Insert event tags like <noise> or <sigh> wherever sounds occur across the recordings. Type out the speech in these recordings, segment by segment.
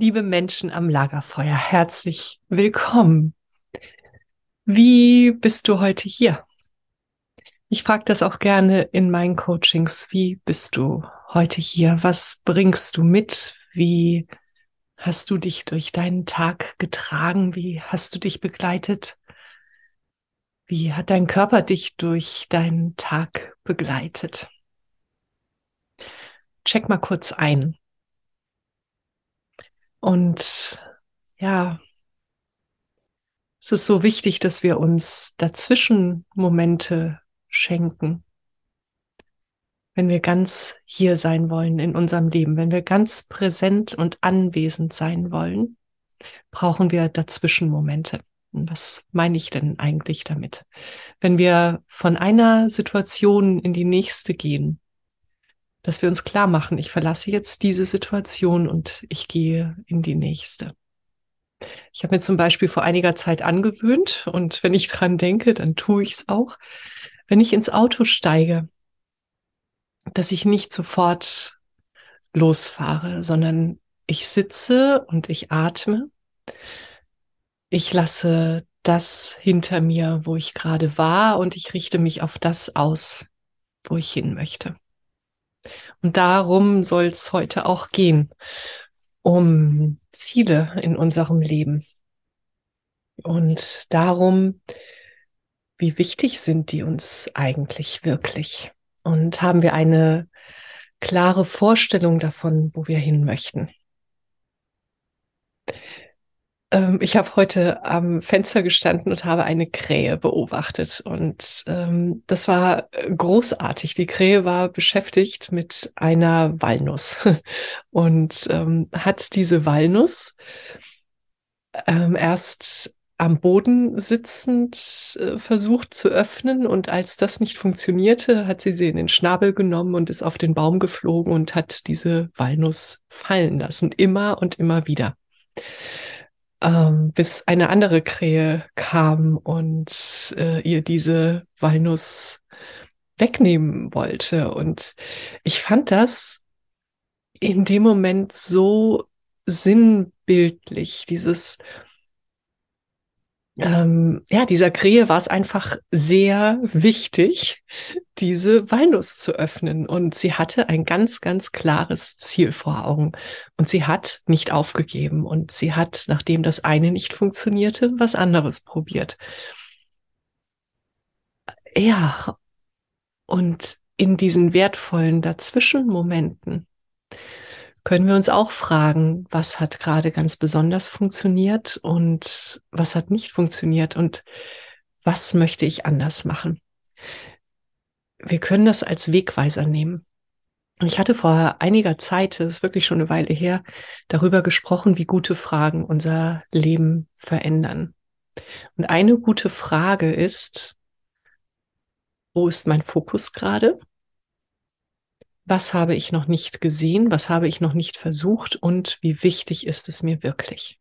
Liebe Menschen am Lagerfeuer, herzlich willkommen. Wie bist du heute hier? Ich frage das auch gerne in meinen Coachings. Wie bist du heute hier? Was bringst du mit? Wie hast du dich durch deinen Tag getragen? Wie hast du dich begleitet? Wie hat dein Körper dich durch deinen Tag begleitet? Check mal kurz ein. Und ja, es ist so wichtig, dass wir uns dazwischen Momente schenken. Wenn wir ganz hier sein wollen in unserem Leben, wenn wir ganz präsent und anwesend sein wollen, brauchen wir dazwischen Momente. Was meine ich denn eigentlich damit? Wenn wir von einer Situation in die nächste gehen, dass wir uns klar machen, ich verlasse jetzt diese Situation und ich gehe in die nächste. Ich habe mir zum Beispiel vor einiger Zeit angewöhnt und wenn ich dran denke, dann tue ich es auch, wenn ich ins Auto steige, dass ich nicht sofort losfahre, sondern ich sitze und ich atme. Ich lasse das hinter mir, wo ich gerade war und ich richte mich auf das aus, wo ich hin möchte. Und darum soll es heute auch gehen, um Ziele in unserem Leben. Und darum, wie wichtig sind die uns eigentlich wirklich? Und haben wir eine klare Vorstellung davon, wo wir hin möchten? Ähm, ich habe heute am Fenster gestanden und habe eine Krähe beobachtet. Und ähm, das war äh, großartig. Die Krähe war beschäftigt mit einer Walnuss <laughs> und ähm, hat diese Walnuss ähm, erst am Boden sitzend äh, versucht zu öffnen und als das nicht funktionierte, hat sie sie in den Schnabel genommen und ist auf den Baum geflogen und hat diese Walnuss fallen lassen, immer und immer wieder ähm, bis eine andere Krähe kam und äh, ihr diese Walnuss wegnehmen wollte. Und ich fand das in dem Moment so sinnbildlich, dieses ähm, ja, dieser Krähe war es einfach sehr wichtig, diese Walnuss zu öffnen. Und sie hatte ein ganz, ganz klares Ziel vor Augen. Und sie hat nicht aufgegeben. Und sie hat, nachdem das eine nicht funktionierte, was anderes probiert. Ja, und in diesen wertvollen Dazwischenmomenten können wir uns auch fragen, was hat gerade ganz besonders funktioniert und was hat nicht funktioniert und was möchte ich anders machen. Wir können das als Wegweiser nehmen. Ich hatte vor einiger Zeit, das ist wirklich schon eine Weile her, darüber gesprochen, wie gute Fragen unser Leben verändern. Und eine gute Frage ist, wo ist mein Fokus gerade? Was habe ich noch nicht gesehen? Was habe ich noch nicht versucht? Und wie wichtig ist es mir wirklich?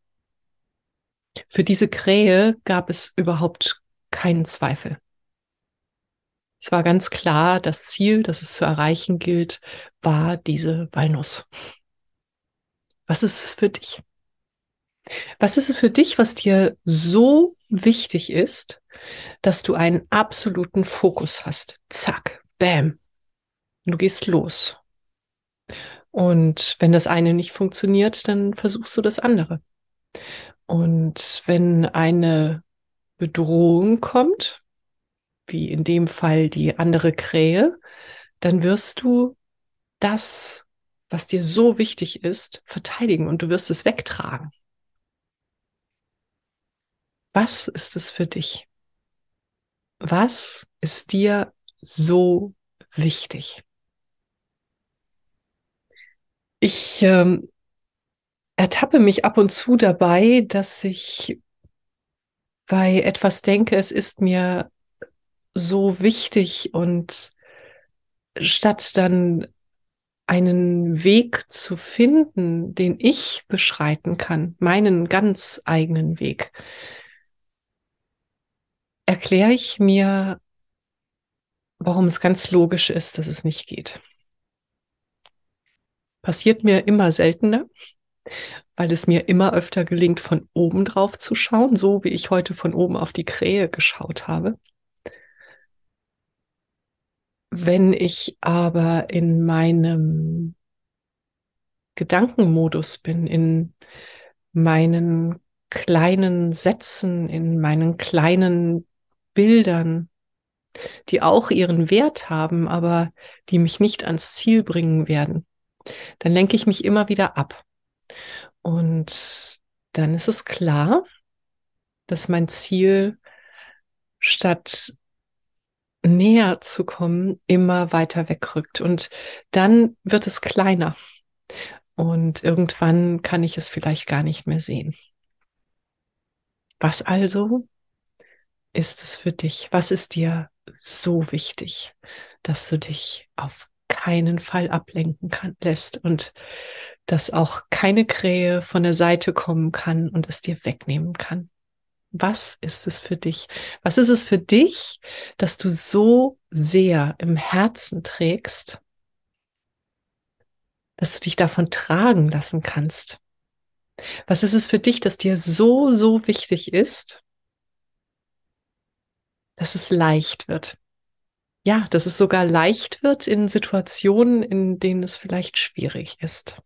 Für diese Krähe gab es überhaupt keinen Zweifel. Es war ganz klar, das Ziel, das es zu erreichen gilt, war diese Walnuss. Was ist es für dich? Was ist es für dich, was dir so wichtig ist, dass du einen absoluten Fokus hast? Zack, bam. Du gehst los. Und wenn das eine nicht funktioniert, dann versuchst du das andere. Und wenn eine Bedrohung kommt, wie in dem Fall die andere Krähe, dann wirst du das, was dir so wichtig ist, verteidigen und du wirst es wegtragen. Was ist es für dich? Was ist dir so wichtig? Ich ähm, ertappe mich ab und zu dabei, dass ich bei etwas denke, es ist mir so wichtig und statt dann einen Weg zu finden, den ich beschreiten kann, meinen ganz eigenen Weg, erkläre ich mir, warum es ganz logisch ist, dass es nicht geht. Passiert mir immer seltener, weil es mir immer öfter gelingt, von oben drauf zu schauen, so wie ich heute von oben auf die Krähe geschaut habe. Wenn ich aber in meinem Gedankenmodus bin, in meinen kleinen Sätzen, in meinen kleinen Bildern, die auch ihren Wert haben, aber die mich nicht ans Ziel bringen werden, dann lenke ich mich immer wieder ab. Und dann ist es klar, dass mein Ziel statt näher zu kommen, immer weiter wegrückt. Und dann wird es kleiner. Und irgendwann kann ich es vielleicht gar nicht mehr sehen. Was also ist es für dich? Was ist dir so wichtig, dass du dich auf keinen Fall ablenken kann, lässt und dass auch keine Krähe von der Seite kommen kann und es dir wegnehmen kann? Was ist es für dich? Was ist es für dich, dass du so sehr im Herzen trägst, dass du dich davon tragen lassen kannst? Was ist es für dich, dass dir so, so wichtig ist, dass es leicht wird? Ja, dass es sogar leicht wird in Situationen, in denen es vielleicht schwierig ist.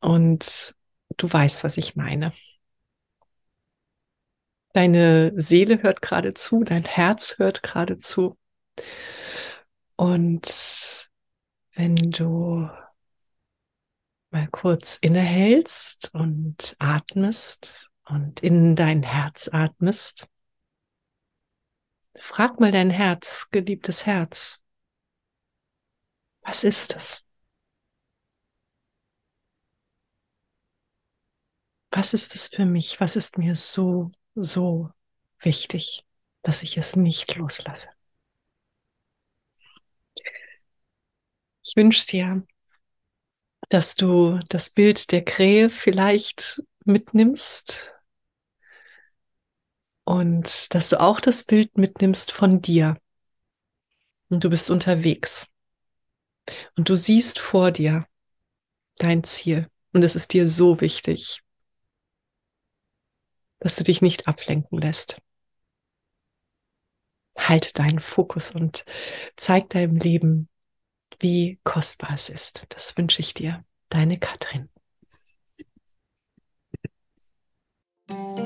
Und du weißt, was ich meine. Deine Seele hört gerade zu, dein Herz hört gerade zu. Und wenn du mal kurz innehältst und atmest und in dein Herz atmest, frag mal dein Herz, geliebtes Herz, was ist es? Was ist es für mich? Was ist mir so so wichtig, dass ich es nicht loslasse. Ich wünsche dir, dass du das Bild der Krähe vielleicht mitnimmst und dass du auch das Bild mitnimmst von dir. Und du bist unterwegs. Und du siehst vor dir dein Ziel. Und es ist dir so wichtig dass du dich nicht ablenken lässt. Halte deinen Fokus und zeig deinem Leben, wie kostbar es ist. Das wünsche ich dir. Deine Katrin.